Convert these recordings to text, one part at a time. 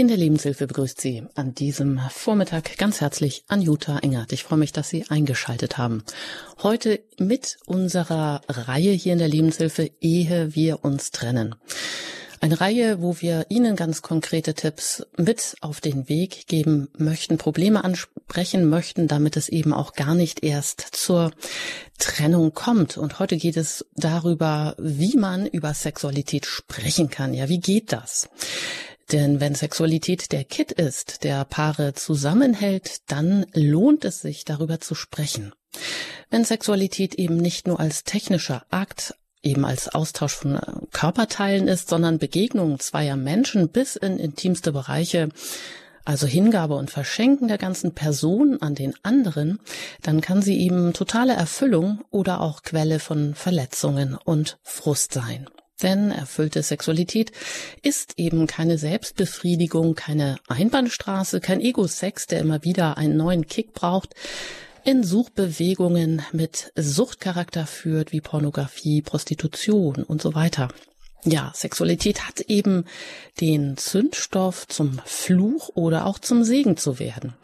In der Lebenshilfe begrüßt Sie an diesem Vormittag ganz herzlich Anjuta Engert. Ich freue mich, dass Sie eingeschaltet haben. Heute mit unserer Reihe hier in der Lebenshilfe Ehe wir uns trennen. Eine Reihe, wo wir Ihnen ganz konkrete Tipps mit auf den Weg geben möchten, Probleme ansprechen möchten, damit es eben auch gar nicht erst zur Trennung kommt. Und heute geht es darüber, wie man über Sexualität sprechen kann. Ja, wie geht das? Denn wenn Sexualität der Kit ist, der Paare zusammenhält, dann lohnt es sich, darüber zu sprechen. Wenn Sexualität eben nicht nur als technischer Akt, eben als Austausch von äh, Körperteilen ist, sondern Begegnungen zweier Menschen bis in intimste Bereiche, also Hingabe und Verschenken der ganzen Person an den anderen, dann kann sie eben totale Erfüllung oder auch Quelle von Verletzungen und Frust sein. Denn erfüllte Sexualität ist eben keine Selbstbefriedigung, keine Einbahnstraße, kein Ego-Sex, der immer wieder einen neuen Kick braucht, in Suchbewegungen mit Suchtcharakter führt, wie Pornografie, Prostitution und so weiter. Ja, Sexualität hat eben den Zündstoff zum Fluch oder auch zum Segen zu werden.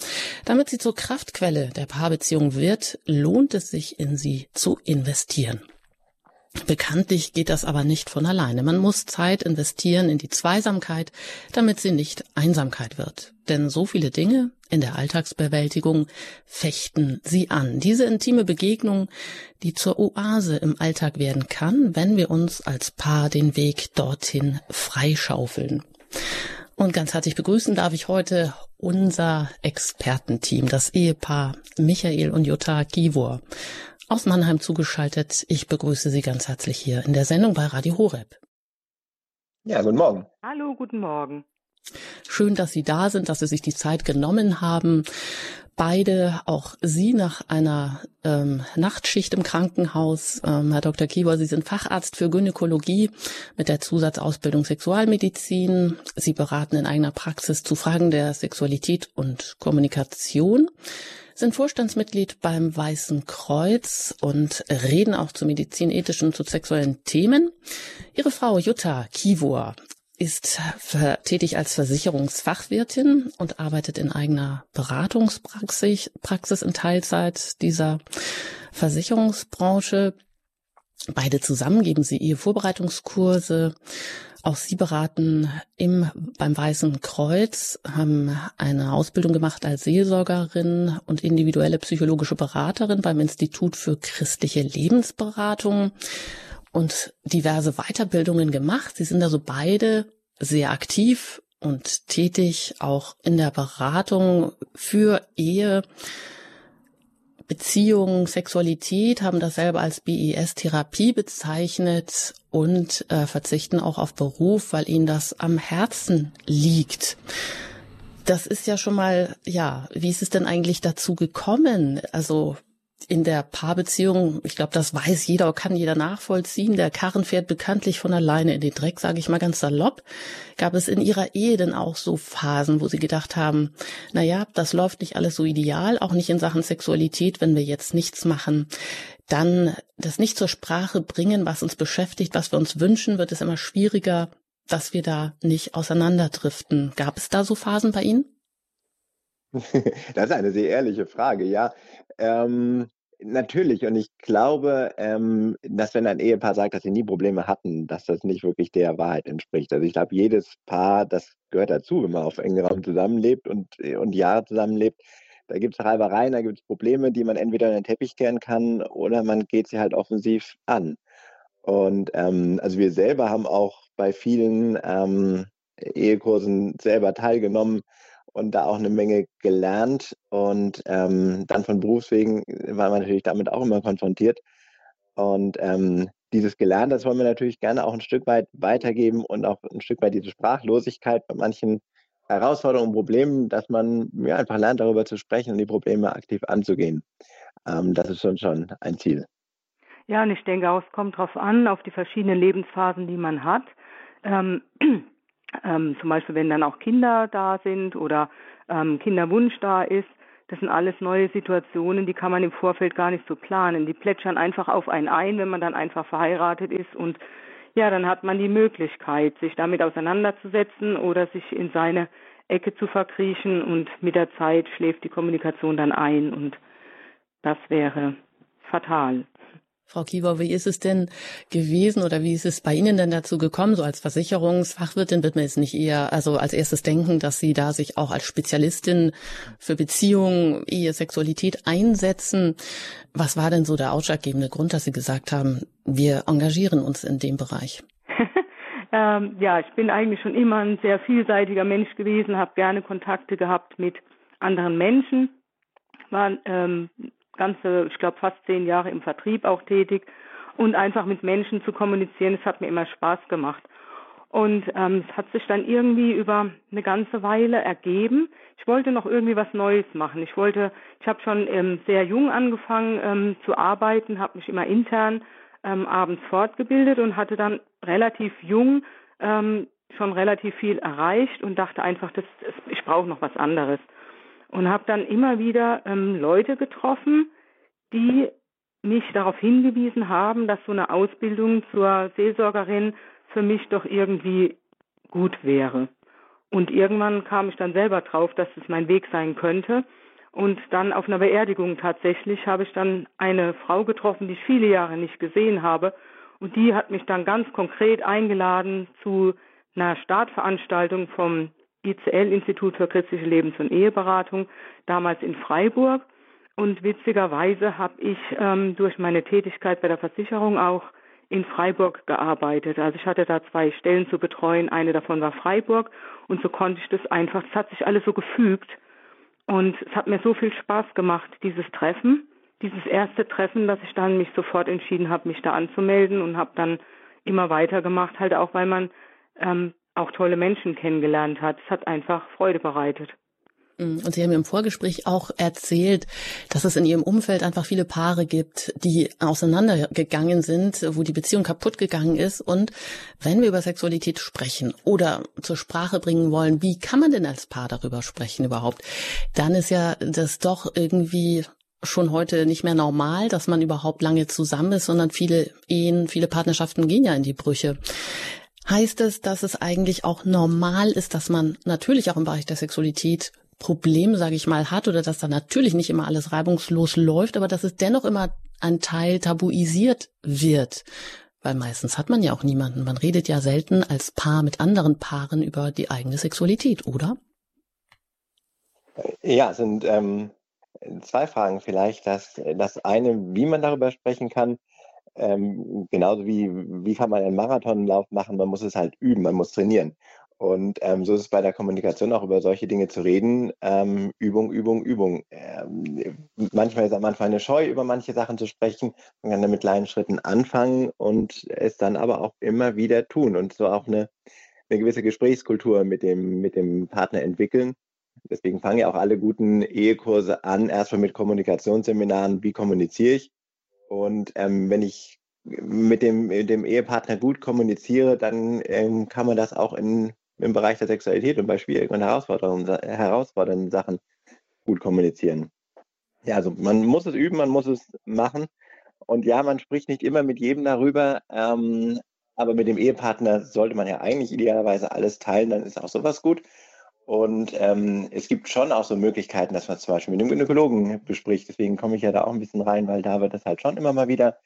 Damit sie zur Kraftquelle der Paarbeziehung wird, lohnt es sich in sie zu investieren. Bekanntlich geht das aber nicht von alleine. Man muss Zeit investieren in die Zweisamkeit, damit sie nicht Einsamkeit wird. Denn so viele Dinge in der Alltagsbewältigung fechten sie an. Diese intime Begegnung, die zur Oase im Alltag werden kann, wenn wir uns als Paar den Weg dorthin freischaufeln. Und ganz herzlich begrüßen darf ich heute unser Expertenteam, das Ehepaar Michael und Jutta Givor aus Mannheim zugeschaltet. Ich begrüße Sie ganz herzlich hier in der Sendung bei Radio Horeb. Ja, guten Morgen. Hallo, guten Morgen. Schön, dass Sie da sind, dass Sie sich die Zeit genommen haben. Beide, auch Sie nach einer ähm, Nachtschicht im Krankenhaus. Ähm, Herr Dr. Kieber, Sie sind Facharzt für Gynäkologie mit der Zusatzausbildung Sexualmedizin. Sie beraten in eigener Praxis zu Fragen der Sexualität und Kommunikation sind Vorstandsmitglied beim Weißen Kreuz und reden auch zu medizinethischen und zu sexuellen Themen. Ihre Frau Jutta Kivor ist tätig als Versicherungsfachwirtin und arbeitet in eigener Beratungspraxis Praxis in Teilzeit dieser Versicherungsbranche. Beide zusammen geben sie Ehevorbereitungskurse, auch Sie beraten im, beim Weißen Kreuz, haben eine Ausbildung gemacht als Seelsorgerin und individuelle psychologische Beraterin beim Institut für christliche Lebensberatung und diverse Weiterbildungen gemacht. Sie sind also beide sehr aktiv und tätig, auch in der Beratung für Ehe, Beziehung, Sexualität, haben das selber als BES-Therapie bezeichnet und äh, verzichten auch auf Beruf, weil ihnen das am Herzen liegt. Das ist ja schon mal, ja, wie ist es denn eigentlich dazu gekommen? Also in der Paarbeziehung, ich glaube, das weiß jeder, kann jeder nachvollziehen. Der Karren fährt bekanntlich von alleine in den Dreck, sage ich mal ganz salopp. Gab es in ihrer Ehe denn auch so Phasen, wo sie gedacht haben, na ja, das läuft nicht alles so ideal, auch nicht in Sachen Sexualität, wenn wir jetzt nichts machen, dann das nicht zur Sprache bringen, was uns beschäftigt, was wir uns wünschen, wird es immer schwieriger, dass wir da nicht auseinanderdriften. Gab es da so Phasen bei Ihnen? Das ist eine sehr ehrliche Frage, ja. Ähm, Natürlich. Und ich glaube, ähm, dass wenn ein Ehepaar sagt, dass sie nie Probleme hatten, dass das nicht wirklich der Wahrheit entspricht. Also ich glaube, jedes Paar, das gehört dazu, wenn man auf engem Raum zusammenlebt und, und Jahre zusammenlebt, da gibt es Reibereien, da gibt es Probleme, die man entweder in den Teppich kehren kann oder man geht sie halt offensiv an. Und ähm, also wir selber haben auch bei vielen ähm, Ehekursen selber teilgenommen und da auch eine Menge gelernt. Und ähm, dann von Berufswegen war man natürlich damit auch immer konfrontiert. Und ähm, dieses Gelernte, das wollen wir natürlich gerne auch ein Stück weit weitergeben und auch ein Stück weit diese Sprachlosigkeit bei manchen Herausforderungen und Problemen, dass man ja, einfach lernt, darüber zu sprechen und die Probleme aktiv anzugehen. Ähm, das ist schon, schon ein Ziel. Ja, und ich denke auch, es kommt darauf an, auf die verschiedenen Lebensphasen, die man hat. Ähm, ähm, zum Beispiel wenn dann auch Kinder da sind oder ähm, Kinderwunsch da ist. Das sind alles neue Situationen, die kann man im Vorfeld gar nicht so planen. Die plätschern einfach auf einen ein, wenn man dann einfach verheiratet ist und ja, dann hat man die Möglichkeit, sich damit auseinanderzusetzen oder sich in seine Ecke zu verkriechen und mit der Zeit schläft die Kommunikation dann ein und das wäre fatal. Frau Kiewer, wie ist es denn gewesen oder wie ist es bei Ihnen denn dazu gekommen? So als Versicherungsfachwirtin wird man jetzt nicht eher, also als erstes denken, dass Sie da sich auch als Spezialistin für Beziehungen, Ehe, Sexualität einsetzen. Was war denn so der ausschlaggebende Grund, dass Sie gesagt haben, wir engagieren uns in dem Bereich? ähm, ja, ich bin eigentlich schon immer ein sehr vielseitiger Mensch gewesen, habe gerne Kontakte gehabt mit anderen Menschen, war ähm, ganze, ich glaube, fast zehn Jahre im Vertrieb auch tätig und einfach mit Menschen zu kommunizieren, es hat mir immer Spaß gemacht. Und ähm, es hat sich dann irgendwie über eine ganze Weile ergeben. Ich wollte noch irgendwie was Neues machen. Ich wollte, ich habe schon ähm, sehr jung angefangen ähm, zu arbeiten, habe mich immer intern ähm, abends fortgebildet und hatte dann relativ jung ähm, schon relativ viel erreicht und dachte einfach, das, das ich brauche noch was anderes und habe dann immer wieder ähm, Leute getroffen, die mich darauf hingewiesen haben, dass so eine Ausbildung zur Seelsorgerin für mich doch irgendwie gut wäre. Und irgendwann kam ich dann selber drauf, dass es mein Weg sein könnte. Und dann auf einer Beerdigung tatsächlich habe ich dann eine Frau getroffen, die ich viele Jahre nicht gesehen habe. Und die hat mich dann ganz konkret eingeladen zu einer Startveranstaltung vom ICL, Institut für christliche Lebens- und Eheberatung, damals in Freiburg. Und witzigerweise habe ich ähm, durch meine Tätigkeit bei der Versicherung auch in Freiburg gearbeitet. Also ich hatte da zwei Stellen zu betreuen. Eine davon war Freiburg. Und so konnte ich das einfach, es hat sich alles so gefügt. Und es hat mir so viel Spaß gemacht, dieses Treffen, dieses erste Treffen, dass ich dann mich sofort entschieden habe, mich da anzumelden und habe dann immer weitergemacht, halt auch, weil man ähm, auch tolle Menschen kennengelernt hat. Es hat einfach Freude bereitet. Mm, und Sie haben im Vorgespräch auch erzählt, dass es in Ihrem Umfeld einfach viele Paare gibt, die auseinandergegangen sind, wo die Beziehung kaputt gegangen ist. Und wenn wir über Sexualität sprechen oder zur Sprache bringen wollen, wie kann man denn als Paar darüber sprechen überhaupt? Dann ist ja das doch irgendwie schon heute nicht mehr normal, dass man überhaupt lange zusammen ist, sondern viele Ehen, viele Partnerschaften gehen ja in die Brüche heißt es, dass es eigentlich auch normal ist, dass man natürlich auch im Bereich der Sexualität Problem, sage ich mal, hat oder dass da natürlich nicht immer alles reibungslos läuft, aber dass es dennoch immer ein Teil tabuisiert wird. Weil meistens hat man ja auch niemanden. Man redet ja selten als Paar mit anderen Paaren über die eigene Sexualität, oder? Ja, sind ähm, zwei Fragen vielleicht. Das, das eine, wie man darüber sprechen kann, ähm, genauso wie, wie kann man einen Marathonlauf machen, man muss es halt üben, man muss trainieren. Und ähm, so ist es bei der Kommunikation auch über solche Dinge zu reden. Ähm, Übung, Übung, Übung. Ähm, manchmal ist am Anfang eine Scheu, über manche Sachen zu sprechen. Man kann dann mit kleinen Schritten anfangen und es dann aber auch immer wieder tun und so auch eine, eine gewisse Gesprächskultur mit dem, mit dem Partner entwickeln. Deswegen fangen ja auch alle guten Ehekurse an, erstmal mit Kommunikationsseminaren, wie kommuniziere ich und ähm, wenn ich mit dem, mit dem Ehepartner gut kommuniziere, dann ähm, kann man das auch in, im Bereich der Sexualität und bei schwierigen und herausfordernden, herausfordernden Sachen gut kommunizieren. Ja, also man muss es üben, man muss es machen. Und ja, man spricht nicht immer mit jedem darüber, ähm, aber mit dem Ehepartner sollte man ja eigentlich idealerweise alles teilen, dann ist auch sowas gut. Und ähm, es gibt schon auch so Möglichkeiten, dass man zum Beispiel mit einem Gynäkologen bespricht. Deswegen komme ich ja da auch ein bisschen rein, weil da wird das halt schon immer mal wieder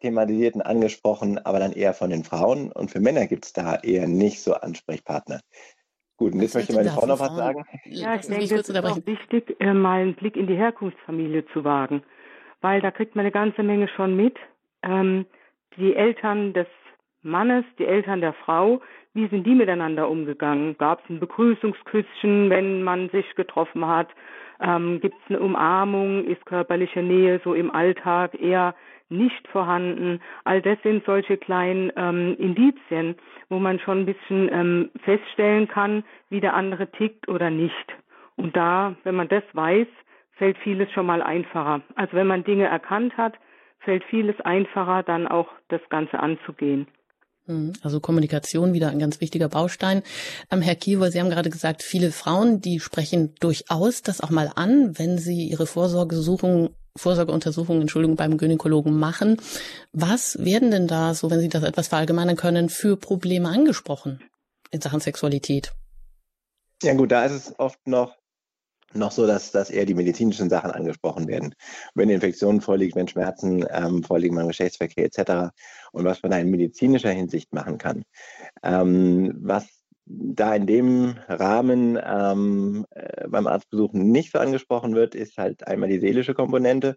thematisiert und angesprochen, aber dann eher von den Frauen. Und für Männer gibt es da eher nicht so Ansprechpartner. Gut, und jetzt möchte meine Frau noch was sagen. Ja, ich denke, es ist auch wichtig, äh, mal einen Blick in die Herkunftsfamilie zu wagen, weil da kriegt man eine ganze Menge schon mit. Ähm, die Eltern des Mannes, die Eltern der Frau, wie sind die miteinander umgegangen? Gab es ein Begrüßungsküsschen, wenn man sich getroffen hat? Ähm, Gibt es eine Umarmung? Ist körperliche Nähe so im Alltag eher nicht vorhanden? All das sind solche kleinen ähm, Indizien, wo man schon ein bisschen ähm, feststellen kann, wie der andere tickt oder nicht. Und da, wenn man das weiß, fällt vieles schon mal einfacher. Also wenn man Dinge erkannt hat, fällt vieles einfacher, dann auch das Ganze anzugehen. Hm, also Kommunikation wieder ein ganz wichtiger Baustein. Ähm, Herr Kiewer, Sie haben gerade gesagt, viele Frauen, die sprechen durchaus das auch mal an, wenn sie ihre Vorsorgesuchung, Vorsorgeuntersuchungen, Entschuldigung, beim Gynäkologen machen. Was werden denn da, so wenn Sie das etwas verallgemeinern können, für Probleme angesprochen in Sachen Sexualität? Ja gut, da ist es oft noch noch so, dass, dass eher die medizinischen Sachen angesprochen werden. Wenn Infektionen vorliegt, wenn Schmerzen ähm, vorliegen beim Geschlechtsverkehr etc. Und was man da in medizinischer Hinsicht machen kann. Ähm, was da in dem Rahmen ähm, äh, beim Arztbesuch nicht so angesprochen wird, ist halt einmal die seelische Komponente.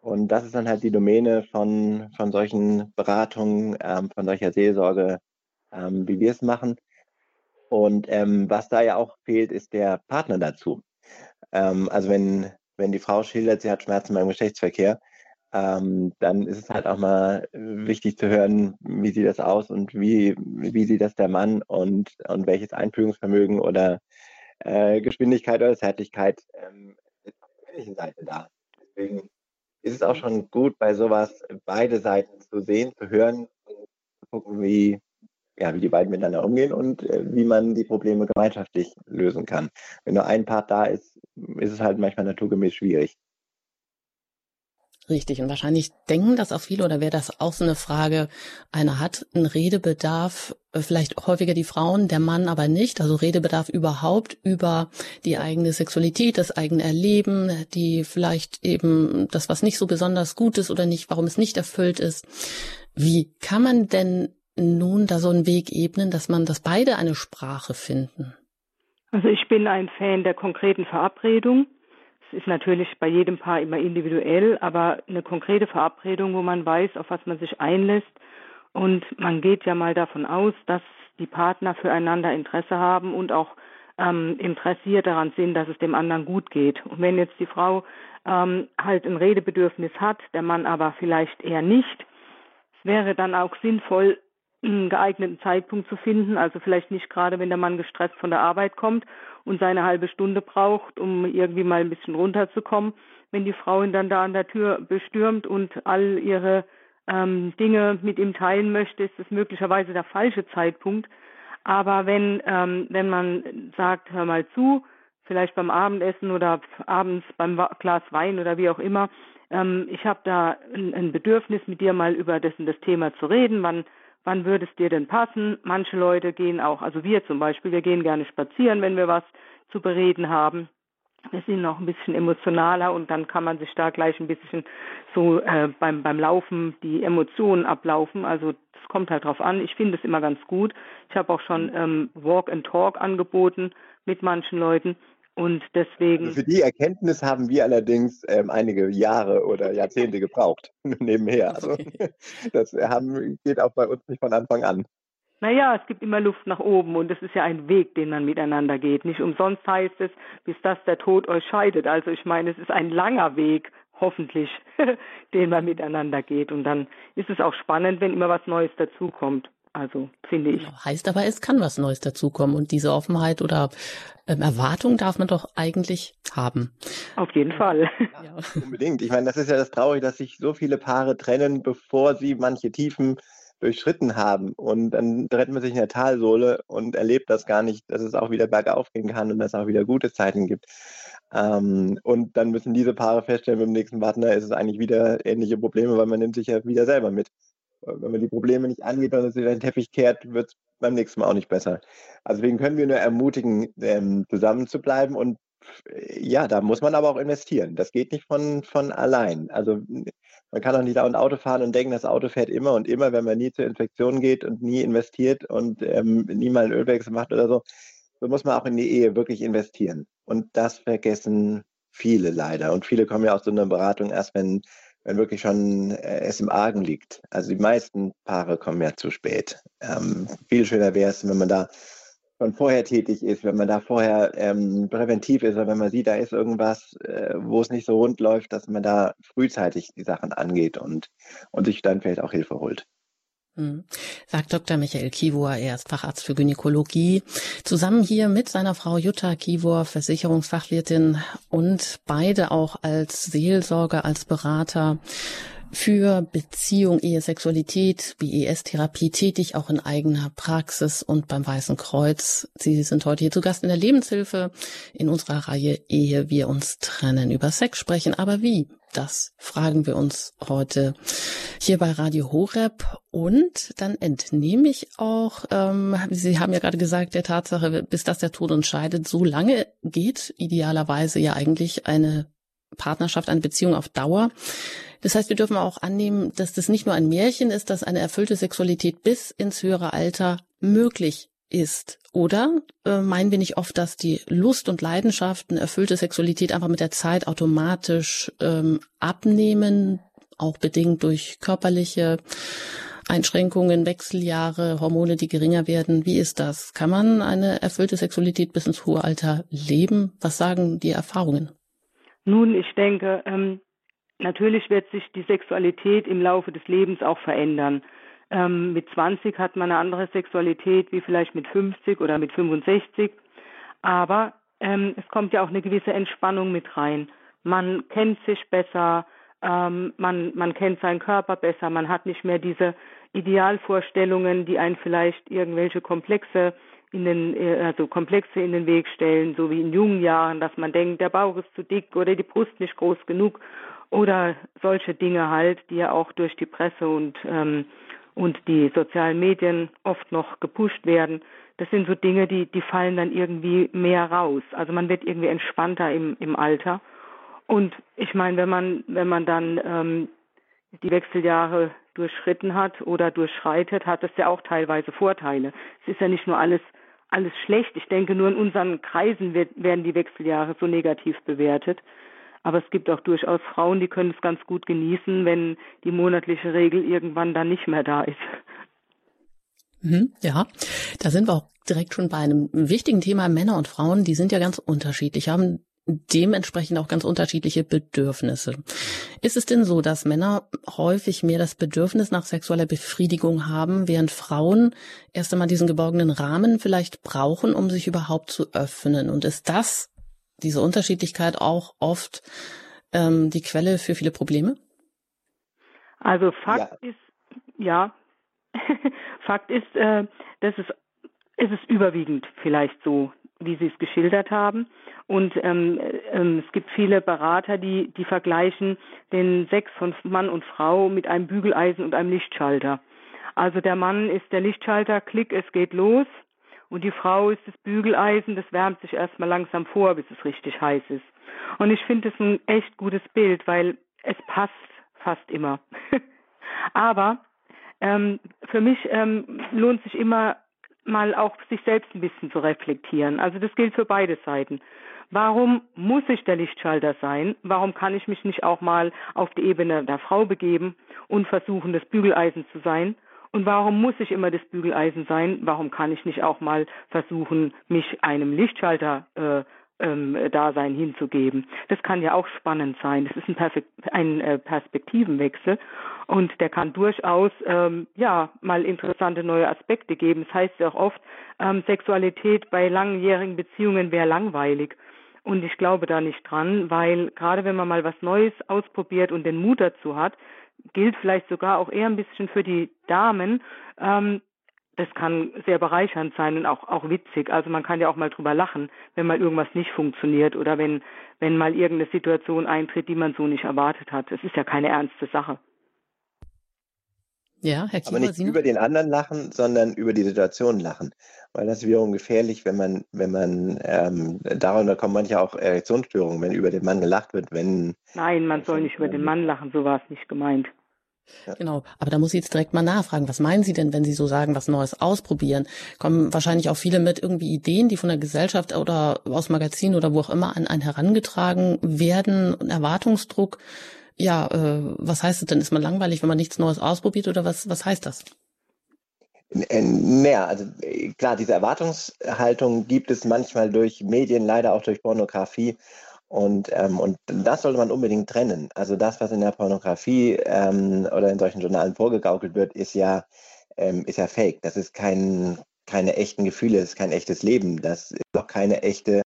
Und das ist dann halt die Domäne von, von solchen Beratungen, ähm, von solcher Seelsorge, ähm, wie wir es machen. Und ähm, was da ja auch fehlt, ist der Partner dazu. Ähm, also wenn, wenn die Frau schildert, sie hat Schmerzen beim Geschlechtsverkehr, ähm, dann ist es halt auch mal wichtig zu hören, wie sieht das aus und wie, wie sieht das der Mann und, und welches Einfühlungsvermögen oder äh, Geschwindigkeit oder Zärtlichkeit ähm, ist auf der männlichen Seite da. Deswegen ist es auch schon gut, bei sowas beide Seiten zu sehen, zu hören und zu gucken, wie, ja, wie die beiden miteinander umgehen und äh, wie man die Probleme gemeinschaftlich lösen kann. Wenn nur ein Part da ist, ist es halt manchmal naturgemäß schwierig. Richtig. Und wahrscheinlich denken das auch viele oder wäre das auch so eine Frage, einer hat einen Redebedarf, äh, vielleicht häufiger die Frauen, der Mann aber nicht. Also Redebedarf überhaupt über die eigene Sexualität, das eigene Erleben, die vielleicht eben das, was nicht so besonders gut ist oder nicht, warum es nicht erfüllt ist. Wie kann man denn nun da so einen Weg ebnen, dass man, dass beide eine Sprache finden? Also ich bin ein Fan der konkreten Verabredung. Es ist natürlich bei jedem Paar immer individuell, aber eine konkrete Verabredung, wo man weiß, auf was man sich einlässt. Und man geht ja mal davon aus, dass die Partner füreinander Interesse haben und auch ähm, interessiert daran sind, dass es dem anderen gut geht. Und wenn jetzt die Frau ähm, halt ein Redebedürfnis hat, der Mann aber vielleicht eher nicht, wäre dann auch sinnvoll, einen geeigneten Zeitpunkt zu finden. Also vielleicht nicht gerade, wenn der Mann gestresst von der Arbeit kommt und seine halbe Stunde braucht, um irgendwie mal ein bisschen runterzukommen. Wenn die Frau ihn dann da an der Tür bestürmt und all ihre ähm, Dinge mit ihm teilen möchte, ist das möglicherweise der falsche Zeitpunkt. Aber wenn, ähm, wenn man sagt, hör mal zu, vielleicht beim Abendessen oder abends beim Glas Wein oder wie auch immer, ähm, ich habe da ein, ein Bedürfnis, mit dir mal über das, das Thema zu reden. Wann wann würde es dir denn passen? Manche Leute gehen auch, also wir zum Beispiel, wir gehen gerne spazieren, wenn wir was zu bereden haben. Wir sind noch ein bisschen emotionaler und dann kann man sich da gleich ein bisschen so äh, beim, beim Laufen die Emotionen ablaufen. Also das kommt halt drauf an. Ich finde es immer ganz gut. Ich habe auch schon ähm, Walk and Talk angeboten mit manchen Leuten. Und deswegen. Also für die Erkenntnis haben wir allerdings ähm, einige Jahre oder Jahrzehnte gebraucht, nebenher. Also das haben, geht auch bei uns nicht von Anfang an. Naja, es gibt immer Luft nach oben und es ist ja ein Weg, den man miteinander geht. Nicht umsonst heißt es, bis das der Tod euch scheidet. Also ich meine, es ist ein langer Weg, hoffentlich, den man miteinander geht. Und dann ist es auch spannend, wenn immer was Neues dazukommt. Also finde ich. Genau. Heißt aber, es kann was Neues dazukommen und diese Offenheit oder ähm, Erwartung darf man doch eigentlich haben. Auf jeden Fall. Ja, unbedingt. Ich meine, das ist ja das Traurige, dass sich so viele Paare trennen, bevor sie manche Tiefen durchschritten haben. Und dann trennt man sich in der Talsohle und erlebt das gar nicht, dass es auch wieder bergauf gehen kann und dass es auch wieder gute Zeiten gibt. Ähm, und dann müssen diese Paare feststellen, beim nächsten Partner ist es eigentlich wieder ähnliche Probleme, weil man nimmt sich ja wieder selber mit wenn man die Probleme nicht angeht und in den Teppich kehrt, wird es beim nächsten Mal auch nicht besser. Also deswegen können wir nur ermutigen, ähm, zusammen zu bleiben und äh, ja, da muss man aber auch investieren. Das geht nicht von, von allein. Also man kann auch nicht da ein Auto fahren und denken, das Auto fährt immer und immer, wenn man nie zur Infektion geht und nie investiert und ähm, nie mal einen Ölwechsel macht oder so. So muss man auch in die Ehe wirklich investieren. Und das vergessen viele leider. Und viele kommen ja aus so einer Beratung erst, wenn wenn wirklich schon äh, es im Argen liegt. Also die meisten Paare kommen ja zu spät. Ähm, viel schöner wäre es, wenn man da schon vorher tätig ist, wenn man da vorher ähm, präventiv ist oder wenn man sieht, da ist irgendwas, äh, wo es nicht so rund läuft, dass man da frühzeitig die Sachen angeht und, und sich dann vielleicht auch Hilfe holt. Hm. Sagt Dr. Michael Kivor, er ist Facharzt für Gynäkologie, zusammen hier mit seiner Frau Jutta Kivor, Versicherungsfachwirtin und beide auch als Seelsorger, als Berater für Beziehung, Ehe, Sexualität, BES-Therapie tätig, auch in eigener Praxis und beim Weißen Kreuz. Sie sind heute hier zu Gast in der Lebenshilfe in unserer Reihe Ehe wir uns trennen, über Sex sprechen. Aber wie? Das fragen wir uns heute hier bei Radio Horeb. Und dann entnehme ich auch, ähm, Sie haben ja gerade gesagt, der Tatsache, bis das der Tod uns scheidet, so lange geht idealerweise ja eigentlich eine Partnerschaft, eine Beziehung auf Dauer. Das heißt, wir dürfen auch annehmen, dass das nicht nur ein Märchen ist, dass eine erfüllte Sexualität bis ins höhere Alter möglich ist. Oder äh, meinen wir nicht oft, dass die Lust und Leidenschaft, eine erfüllte Sexualität einfach mit der Zeit automatisch ähm, abnehmen, auch bedingt durch körperliche Einschränkungen, Wechseljahre, Hormone, die geringer werden. Wie ist das? Kann man eine erfüllte Sexualität bis ins hohe Alter leben? Was sagen die Erfahrungen? Nun, ich denke, ähm, natürlich wird sich die Sexualität im Laufe des Lebens auch verändern. Ähm, mit 20 hat man eine andere Sexualität wie vielleicht mit 50 oder mit 65. Aber ähm, es kommt ja auch eine gewisse Entspannung mit rein. Man kennt sich besser, ähm, man, man kennt seinen Körper besser, man hat nicht mehr diese Idealvorstellungen, die einen vielleicht irgendwelche Komplexe in den, äh, also Komplexe in den Weg stellen, so wie in jungen Jahren, dass man denkt, der Bauch ist zu dick oder die Brust nicht groß genug oder solche Dinge halt, die ja auch durch die Presse und ähm, und die sozialen Medien oft noch gepusht werden. Das sind so Dinge, die die fallen dann irgendwie mehr raus. Also man wird irgendwie entspannter im im Alter. Und ich meine, wenn man wenn man dann ähm, die Wechseljahre durchschritten hat oder durchschreitet, hat das ja auch teilweise Vorteile. Es ist ja nicht nur alles alles schlecht. Ich denke, nur in unseren Kreisen wird, werden die Wechseljahre so negativ bewertet. Aber es gibt auch durchaus Frauen, die können es ganz gut genießen, wenn die monatliche Regel irgendwann dann nicht mehr da ist. Mhm, ja, da sind wir auch direkt schon bei einem wichtigen Thema. Männer und Frauen, die sind ja ganz unterschiedlich, haben dementsprechend auch ganz unterschiedliche Bedürfnisse. Ist es denn so, dass Männer häufig mehr das Bedürfnis nach sexueller Befriedigung haben, während Frauen erst einmal diesen geborgenen Rahmen vielleicht brauchen, um sich überhaupt zu öffnen? Und ist das, diese Unterschiedlichkeit auch oft ähm, die Quelle für viele Probleme? Also Fakt ja. ist, ja, Fakt ist, äh, dass es, es ist überwiegend vielleicht so, wie Sie es geschildert haben. Und ähm, ähm, es gibt viele Berater, die, die vergleichen den Sex von Mann und Frau mit einem Bügeleisen und einem Lichtschalter. Also der Mann ist der Lichtschalter, klick, es geht los. Und die Frau ist das Bügeleisen, das wärmt sich erstmal langsam vor, bis es richtig heiß ist. Und ich finde es ein echt gutes Bild, weil es passt fast immer. Aber ähm, für mich ähm, lohnt sich immer mal auch sich selbst ein bisschen zu reflektieren. Also das gilt für beide Seiten. Warum muss ich der Lichtschalter sein? Warum kann ich mich nicht auch mal auf die Ebene der Frau begeben und versuchen, das Bügeleisen zu sein? Und warum muss ich immer das Bügeleisen sein? Warum kann ich nicht auch mal versuchen, mich einem Lichtschalter äh, ähm, Dasein hinzugeben. Das kann ja auch spannend sein. Das ist ein, Perfekt ein äh, Perspektivenwechsel und der kann durchaus ähm, ja mal interessante neue Aspekte geben. Das heißt ja auch oft, ähm, Sexualität bei langjährigen Beziehungen wäre langweilig. Und ich glaube da nicht dran, weil gerade wenn man mal was Neues ausprobiert und den Mut dazu hat, gilt vielleicht sogar auch eher ein bisschen für die Damen, ähm, das kann sehr bereichernd sein und auch, auch witzig. Also man kann ja auch mal drüber lachen, wenn mal irgendwas nicht funktioniert oder wenn, wenn mal irgendeine Situation eintritt, die man so nicht erwartet hat. Es ist ja keine ernste Sache. Ja, Herr Kiefer, Aber nicht über den anderen lachen, sondern über die Situation lachen. Weil das ist wiederum gefährlich, wenn man, wenn man, ähm, darunter kommen manche auch Erektionsstörungen, wenn über den Mann gelacht wird, wenn. Nein, man soll nicht über den Mann lachen, so war es nicht gemeint. Ja. Genau, aber da muss ich jetzt direkt mal nachfragen, was meinen Sie denn, wenn Sie so sagen, was Neues ausprobieren? Kommen wahrscheinlich auch viele mit irgendwie Ideen, die von der Gesellschaft oder aus Magazinen oder wo auch immer an einen herangetragen werden, Erwartungsdruck. Ja, äh, was heißt es denn? Ist man langweilig, wenn man nichts Neues ausprobiert oder was, was heißt das? Mehr, also klar, diese Erwartungshaltung gibt es manchmal durch Medien, leider auch durch Pornografie und, ähm, und das sollte man unbedingt trennen. Also das, was in der Pornografie ähm, oder in solchen Journalen vorgegaukelt wird, ist ja, ähm, ist ja fake. Das ist kein, keine echten Gefühle, das ist kein echtes Leben. Das ist auch keine echte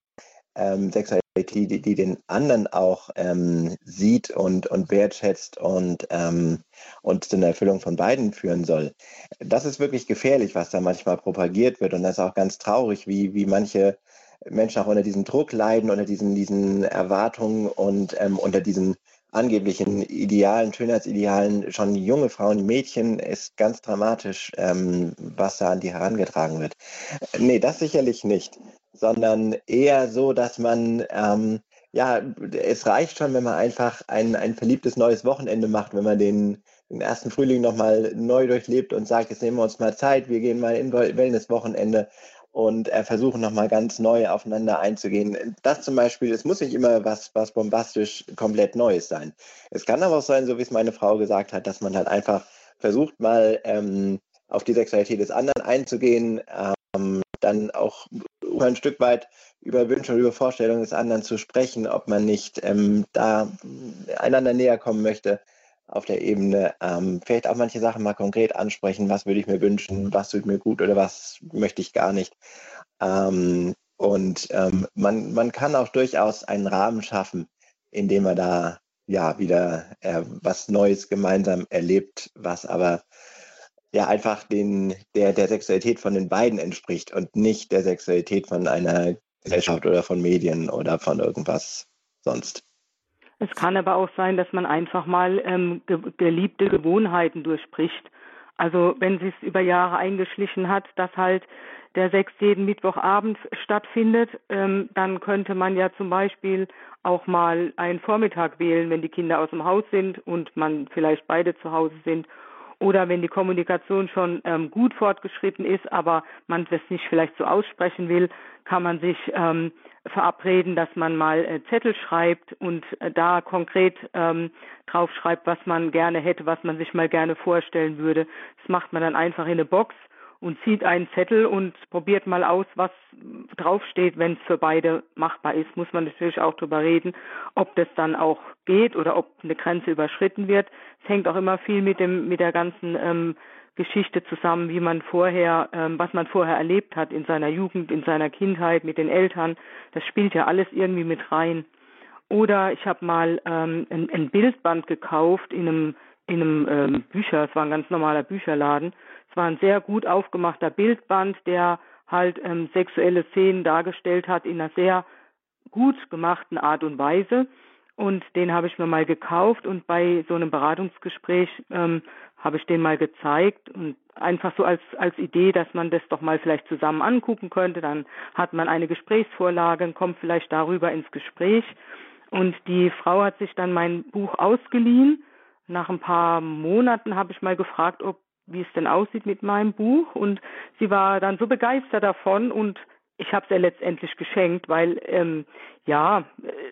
ähm, Sexualität, die, die den anderen auch ähm, sieht und, und wertschätzt und, ähm, und zu einer Erfüllung von beiden führen soll. Das ist wirklich gefährlich, was da manchmal propagiert wird. Und das ist auch ganz traurig, wie, wie manche Menschen auch unter diesem Druck leiden, unter diesen, diesen Erwartungen und ähm, unter diesen angeblichen Idealen, Schönheitsidealen schon junge Frauen, Mädchen ist ganz dramatisch, ähm, was da an die herangetragen wird. Nee, das sicherlich nicht, sondern eher so, dass man, ähm, ja, es reicht schon, wenn man einfach ein, ein verliebtes neues Wochenende macht, wenn man den, den ersten Frühling nochmal neu durchlebt und sagt, jetzt nehmen wir uns mal Zeit, wir gehen mal in Wellness-Wochenende und äh, versuchen nochmal ganz neu aufeinander einzugehen. Das zum Beispiel, es muss nicht immer was, was bombastisch komplett Neues sein. Es kann aber auch sein, so wie es meine Frau gesagt hat, dass man halt einfach versucht mal ähm, auf die Sexualität des anderen einzugehen, ähm, dann auch ein Stück weit über Wünsche und über Vorstellungen des anderen zu sprechen, ob man nicht ähm, da einander näher kommen möchte auf der Ebene ähm, vielleicht auch manche Sachen mal konkret ansprechen, was würde ich mir wünschen, was tut mir gut oder was möchte ich gar nicht. Ähm, und ähm, man, man kann auch durchaus einen Rahmen schaffen, in dem man da ja wieder äh, was Neues gemeinsam erlebt, was aber ja einfach den, der, der Sexualität von den beiden entspricht und nicht der Sexualität von einer Gesellschaft oder von Medien oder von irgendwas sonst. Es kann aber auch sein, dass man einfach mal ähm, ge geliebte Gewohnheiten durchspricht. Also wenn sich über Jahre eingeschlichen hat, dass halt der Sex jeden Mittwochabend stattfindet, ähm, dann könnte man ja zum Beispiel auch mal einen Vormittag wählen, wenn die Kinder aus dem Haus sind und man vielleicht beide zu Hause sind oder wenn die Kommunikation schon ähm, gut fortgeschritten ist, aber man das nicht vielleicht so aussprechen will, kann man sich ähm, verabreden, dass man mal äh, Zettel schreibt und äh, da konkret ähm, drauf schreibt, was man gerne hätte, was man sich mal gerne vorstellen würde. Das macht man dann einfach in eine Box und zieht einen Zettel und probiert mal aus, was draufsteht, wenn es für beide machbar ist, muss man natürlich auch darüber reden, ob das dann auch geht oder ob eine Grenze überschritten wird. Es hängt auch immer viel mit dem mit der ganzen ähm, Geschichte zusammen, wie man vorher, ähm, was man vorher erlebt hat in seiner Jugend, in seiner Kindheit mit den Eltern. Das spielt ja alles irgendwie mit rein. Oder ich habe mal ähm, ein, ein Bildband gekauft in einem in einem ähm, Bücher, es war ein ganz normaler Bücherladen war ein sehr gut aufgemachter Bildband, der halt ähm, sexuelle Szenen dargestellt hat in einer sehr gut gemachten Art und Weise. Und den habe ich mir mal gekauft und bei so einem Beratungsgespräch ähm, habe ich den mal gezeigt und einfach so als, als Idee, dass man das doch mal vielleicht zusammen angucken könnte. Dann hat man eine Gesprächsvorlage und kommt vielleicht darüber ins Gespräch. Und die Frau hat sich dann mein Buch ausgeliehen. Nach ein paar Monaten habe ich mal gefragt, ob wie es denn aussieht mit meinem Buch. Und sie war dann so begeistert davon und ich habe es ihr letztendlich geschenkt, weil ähm, ja,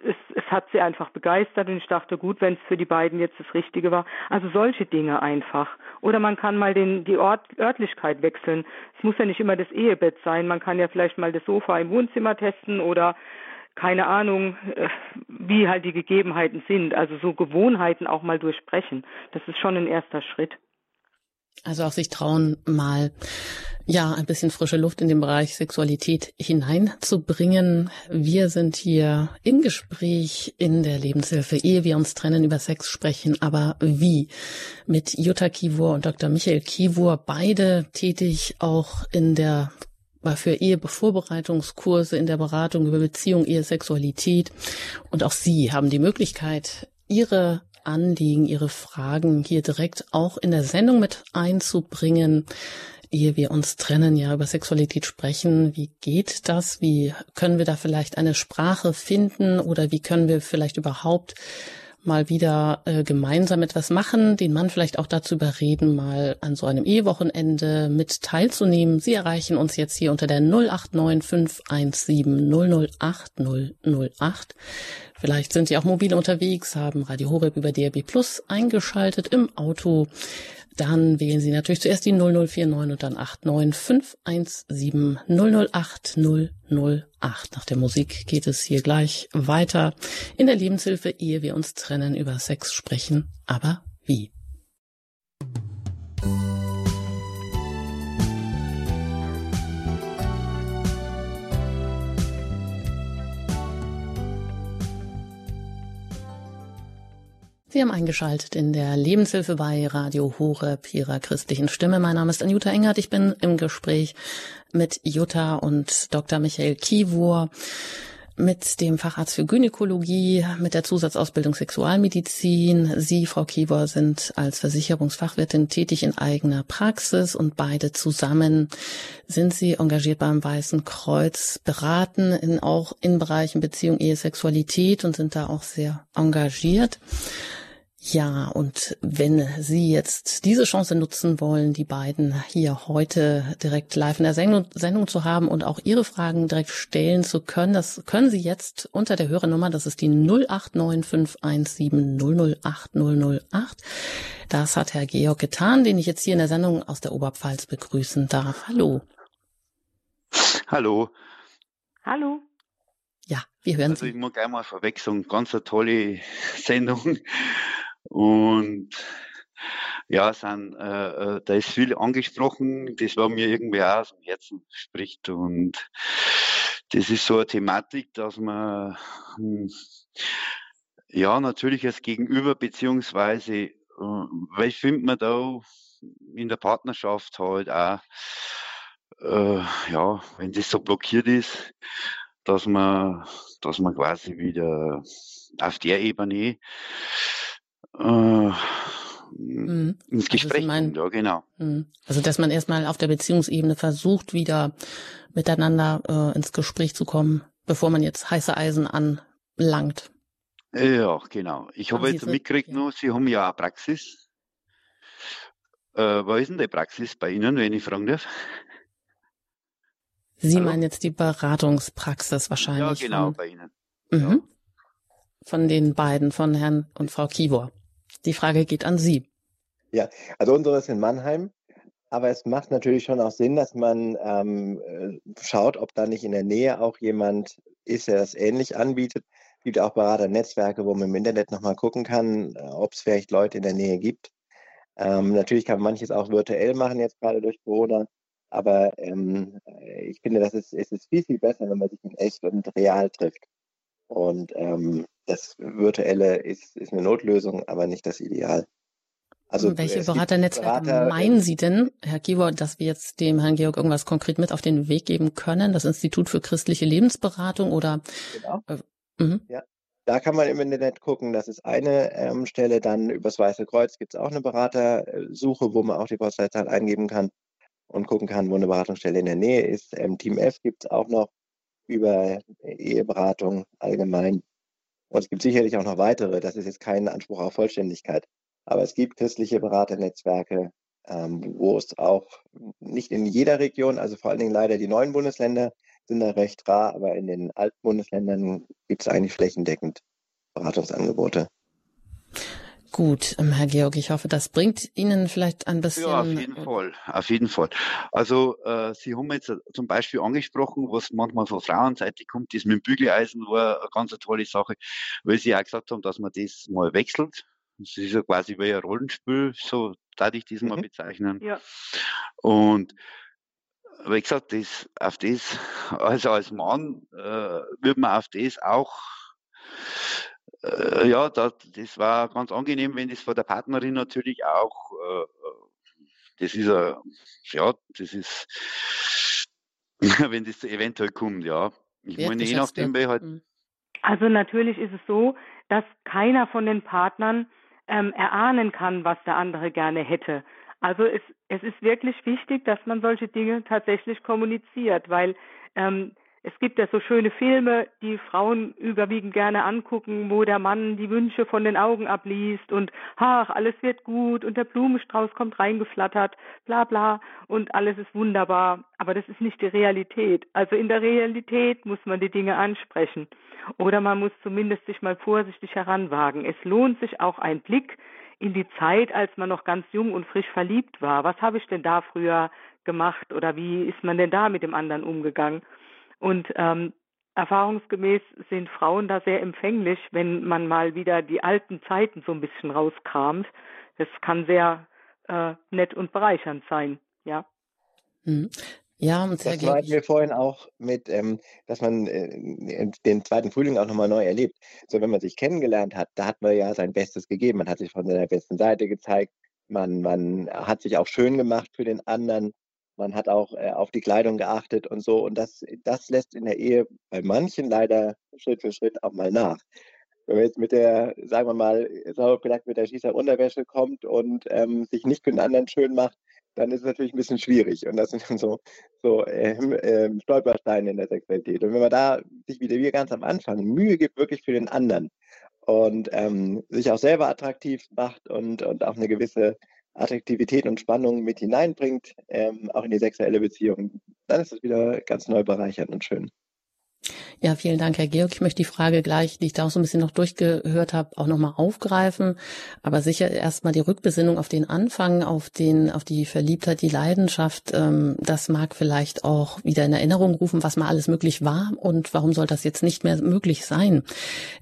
es, es hat sie einfach begeistert und ich dachte, gut, wenn es für die beiden jetzt das Richtige war. Also solche Dinge einfach. Oder man kann mal den, die Ort, Örtlichkeit wechseln. Es muss ja nicht immer das Ehebett sein. Man kann ja vielleicht mal das Sofa im Wohnzimmer testen oder keine Ahnung, äh, wie halt die Gegebenheiten sind. Also so Gewohnheiten auch mal durchsprechen. Das ist schon ein erster Schritt. Also auch sich trauen, mal ja ein bisschen frische Luft in den Bereich Sexualität hineinzubringen. Wir sind hier im Gespräch in der Lebenshilfe, ehe wir uns trennen, über Sex sprechen. Aber wie? Mit Jutta Kivur und Dr. Michael Kivur, beide tätig auch in der für Ehevorbereitungskurse in der Beratung über Beziehung, Ehe, Sexualität. Und auch Sie haben die Möglichkeit, Ihre Anliegen, Ihre Fragen hier direkt auch in der Sendung mit einzubringen, ehe wir uns trennen, ja über Sexualität sprechen. Wie geht das? Wie können wir da vielleicht eine Sprache finden oder wie können wir vielleicht überhaupt mal wieder äh, gemeinsam etwas machen, den Mann vielleicht auch dazu überreden, mal an so einem Ehewochenende mit teilzunehmen. Sie erreichen uns jetzt hier unter der 089 517 008 008. Vielleicht sind Sie auch mobil unterwegs, haben Radio Horeb über DRB Plus eingeschaltet im Auto. Dann wählen Sie natürlich zuerst die 0049 und dann 89517 008 008. Nach der Musik geht es hier gleich weiter in der Lebenshilfe, ehe wir uns trennen, über Sex sprechen. Aber wie? Sie haben eingeschaltet in der Lebenshilfe bei Radio Horeb, Ihrer christlichen Stimme. Mein Name ist Anjuta Engert. Ich bin im Gespräch mit Jutta und Dr. Michael Kivur. mit dem Facharzt für Gynäkologie, mit der Zusatzausbildung Sexualmedizin. Sie, Frau Kiewer, sind als Versicherungsfachwirtin tätig in eigener Praxis und beide zusammen sind Sie engagiert beim Weißen Kreuz, beraten in, auch in Bereichen Beziehung, Ehe, Sexualität und sind da auch sehr engagiert. Ja, und wenn Sie jetzt diese Chance nutzen wollen, die beiden hier heute direkt live in der Sendung, Sendung, zu haben und auch Ihre Fragen direkt stellen zu können, das können Sie jetzt unter der Hörernummer, das ist die 089517008008. Das hat Herr Georg getan, den ich jetzt hier in der Sendung aus der Oberpfalz begrüßen darf. Hallo. Hallo. Hallo. Ja, wir hören also Sie. ich muss gleich mal vorwechseln, ganz eine tolle Sendung. Und ja, sind, äh, äh, da ist viel angesprochen, das war mir irgendwie auch aus dem Herzen spricht. Und das ist so eine Thematik, dass man hm, ja natürlich als Gegenüber beziehungsweise äh, weil ich finde man da in der Partnerschaft halt auch äh, ja, wenn das so blockiert ist, dass man, dass man quasi wieder auf der Ebene äh, Mhm. ins Also Gespräch Sie meinen- ja genau. Mhm. Also, dass man erstmal auf der Beziehungsebene versucht, wieder miteinander äh, ins Gespräch zu kommen, bevor man jetzt heiße Eisen anlangt. Ja, genau. Ich habe jetzt mitgekriegt, ja. noch, Sie haben ja auch Praxis. Äh, was ist denn die Praxis bei Ihnen, wenn ich fragen darf? Sie Hallo? meinen jetzt die Beratungspraxis Ja, wahrscheinlich genau, von, bei Ihnen. mhm. von den beiden, von Herrn und Frau Kivor. Die Frage geht an Sie. Also unsere ist in Mannheim, aber es macht natürlich schon auch Sinn, dass man ähm, äh, schaut, ob da nicht in der Nähe auch jemand ist, der das ähnlich anbietet. Es gibt auch Beraternetzwerke, wo man im Internet nochmal gucken kann, äh, ob es vielleicht Leute in der Nähe gibt. Ähm, natürlich kann man manches auch virtuell machen, jetzt gerade durch Corona. Aber ähm, äh, ich finde, das ist, es ist viel, viel besser, wenn man sich in echt und real trifft. Und ähm, das Virtuelle ist, ist eine Notlösung, aber nicht das Ideal. Also Welche es gibt Beraternetzwerke Berater, meinen Sie denn, Herr Kivor, dass wir jetzt dem Herrn Georg irgendwas konkret mit auf den Weg geben können? Das Institut für christliche Lebensberatung oder? Genau. Mhm. Da kann man im Internet gucken, das ist eine ähm, Stelle. Dann übers Weiße Kreuz gibt es auch eine Beratersuche, wo man auch die Postleitzahl eingeben kann und gucken kann, wo eine Beratungsstelle in der Nähe ist. Ähm, Team F gibt es auch noch über Eheberatung allgemein. Und es gibt sicherlich auch noch weitere. Das ist jetzt kein Anspruch auf Vollständigkeit. Aber es gibt christliche Beraternetzwerke, ähm, wo es auch nicht in jeder Region, also vor allen Dingen leider die neuen Bundesländer sind da recht rar, aber in den alten Bundesländern gibt es eigentlich flächendeckend Beratungsangebote. Gut, ähm, Herr Georg, ich hoffe, das bringt Ihnen vielleicht ein bisschen. Ja, auf jeden Fall, auf jeden Fall. Also äh, Sie haben jetzt äh, zum Beispiel angesprochen, was manchmal von Frauenseite kommt, das mit dem Bügeleisen war eine ganz tolle Sache, weil Sie auch gesagt haben, dass man das mal wechselt. Das ist ja quasi wie ein Rollenspiel, so darf ich das mal Mhm. bezeichnen. Ja. Und wie gesagt, das, auf das, also als Mann äh, wird man auf das auch, äh, ja, das, das war ganz angenehm, wenn das von der Partnerin natürlich auch, äh, äh, das ist, äh, ja, das ist, wenn das eventuell kommt, ja. Ich meine, je nachdem, wer halt, Mhm. Also natürlich ist es so, dass keiner von den Partnern ähm, erahnen kann, was der andere gerne hätte. Also es, es ist wirklich wichtig, dass man solche Dinge tatsächlich kommuniziert, weil ähm, es gibt ja so schöne Filme, die Frauen überwiegend gerne angucken, wo der Mann die Wünsche von den Augen abliest und ach, alles wird gut und der Blumenstrauß kommt reingeflattert, bla bla und alles ist wunderbar. Aber das ist nicht die Realität. Also in der Realität muss man die Dinge ansprechen. Oder man muss zumindest sich mal vorsichtig heranwagen. Es lohnt sich auch ein Blick in die Zeit, als man noch ganz jung und frisch verliebt war. Was habe ich denn da früher gemacht oder wie ist man denn da mit dem anderen umgegangen? Und ähm, erfahrungsgemäß sind Frauen da sehr empfänglich, wenn man mal wieder die alten Zeiten so ein bisschen rauskramt. Das kann sehr äh, nett und bereichernd sein, ja. Mhm. Ja, und Herr Das meinten wir vorhin auch mit, ähm, dass man äh, den zweiten Frühling auch nochmal neu erlebt. So, wenn man sich kennengelernt hat, da hat man ja sein Bestes gegeben. Man hat sich von seiner besten Seite gezeigt. Man, man hat sich auch schön gemacht für den anderen. Man hat auch äh, auf die Kleidung geachtet und so. Und das, das lässt in der Ehe bei manchen leider Schritt für Schritt auch mal nach. Wenn man jetzt mit der, sagen wir mal, sauber gesagt, mit der Schießer Unterwäsche kommt und ähm, sich nicht für den anderen schön macht, dann ist es natürlich ein bisschen schwierig. Und das sind dann so, so ähm, ähm, Stolpersteine in der Sexualität. Und wenn man da sich wieder wie ganz am Anfang Mühe gibt, wirklich für den anderen und ähm, sich auch selber attraktiv macht und, und auch eine gewisse Attraktivität und Spannung mit hineinbringt, ähm, auch in die sexuelle Beziehung, dann ist es wieder ganz neu bereichernd und schön. Ja, vielen Dank, Herr Georg. Ich möchte die Frage gleich, die ich da auch so ein bisschen noch durchgehört habe, auch nochmal aufgreifen. Aber sicher erstmal die Rückbesinnung auf den Anfang, auf den, auf die Verliebtheit, die Leidenschaft. Ähm, das mag vielleicht auch wieder in Erinnerung rufen, was mal alles möglich war und warum soll das jetzt nicht mehr möglich sein.